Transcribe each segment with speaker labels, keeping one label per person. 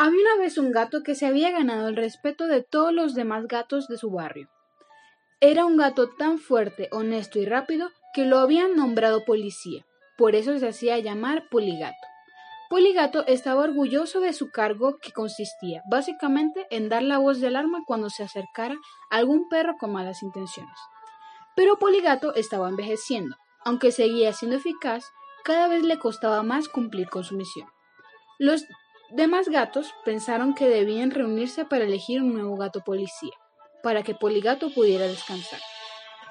Speaker 1: Había una vez un gato que se había ganado el respeto de todos los demás gatos de su barrio. Era un gato tan fuerte, honesto y rápido que lo habían nombrado policía. Por eso se hacía llamar Poligato. Poligato estaba orgulloso de su cargo que consistía básicamente en dar la voz de alarma cuando se acercara algún perro con malas intenciones. Pero Poligato estaba envejeciendo. Aunque seguía siendo eficaz, cada vez le costaba más cumplir con su misión. Los demás gatos pensaron que debían reunirse para elegir un nuevo gato policía, para que Poligato pudiera descansar.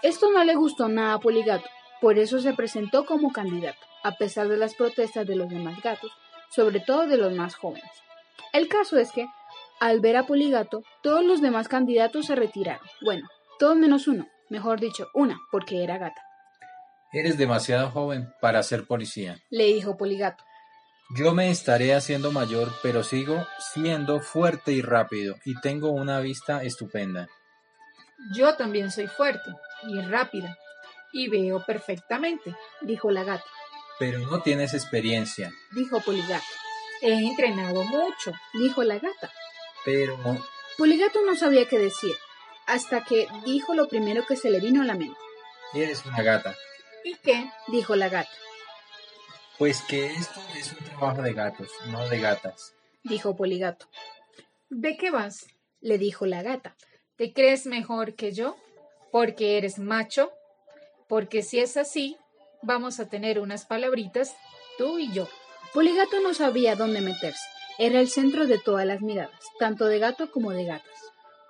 Speaker 1: Esto no le gustó nada a Poligato, por eso se presentó como candidato, a pesar de las protestas de los demás gatos, sobre todo de los más jóvenes. El caso es que, al ver a Poligato, todos los demás candidatos se retiraron. Bueno, todos menos uno, mejor dicho, una, porque era gata.
Speaker 2: Eres demasiado joven para ser policía,
Speaker 1: le dijo Poligato.
Speaker 2: Yo me estaré haciendo mayor, pero sigo siendo fuerte y rápido, y tengo una vista estupenda.
Speaker 3: Yo también soy fuerte y rápida, y veo perfectamente, dijo la gata.
Speaker 2: Pero no tienes experiencia,
Speaker 1: dijo Poligato.
Speaker 3: He entrenado mucho, dijo la gata.
Speaker 2: Pero...
Speaker 1: Poligato no sabía qué decir, hasta que dijo lo primero que se le vino a la mente.
Speaker 2: Eres una gata.
Speaker 3: ¿Y qué?
Speaker 1: dijo la gata.
Speaker 2: Pues que esto es un trabajo de gatos, no de gatas,
Speaker 1: dijo Poligato.
Speaker 3: ¿De qué vas?
Speaker 1: le dijo la gata.
Speaker 3: ¿Te crees mejor que yo? ¿Porque eres macho? Porque si es así, vamos a tener unas palabritas, tú y yo.
Speaker 1: Poligato no sabía dónde meterse. Era el centro de todas las miradas, tanto de gato como de gatas.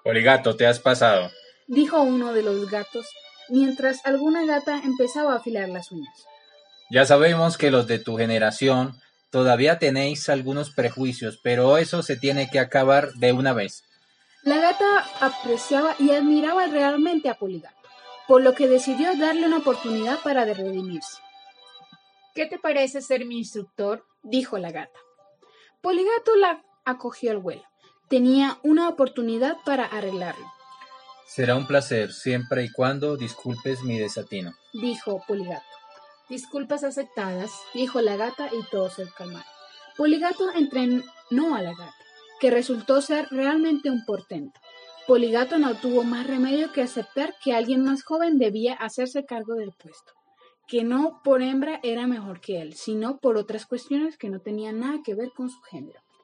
Speaker 2: Poligato, te has pasado,
Speaker 1: dijo uno de los gatos, mientras alguna gata empezaba a afilar las uñas.
Speaker 2: Ya sabemos que los de tu generación todavía tenéis algunos prejuicios, pero eso se tiene que acabar de una vez.
Speaker 1: La gata apreciaba y admiraba realmente a Poligato, por lo que decidió darle una oportunidad para redimirse.
Speaker 3: ¿Qué te parece ser mi instructor?
Speaker 1: dijo la gata. Poligato la acogió al vuelo. Tenía una oportunidad para arreglarlo.
Speaker 2: Será un placer, siempre y cuando disculpes mi desatino,
Speaker 1: dijo Poligato.
Speaker 3: Disculpas aceptadas,
Speaker 1: dijo la gata y todos se calmaron. Poligato entrenó a la gata, que resultó ser realmente un portento. Poligato no tuvo más remedio que aceptar que alguien más joven debía hacerse cargo del puesto, que no por hembra era mejor que él, sino por otras cuestiones que no tenían nada que ver con su género.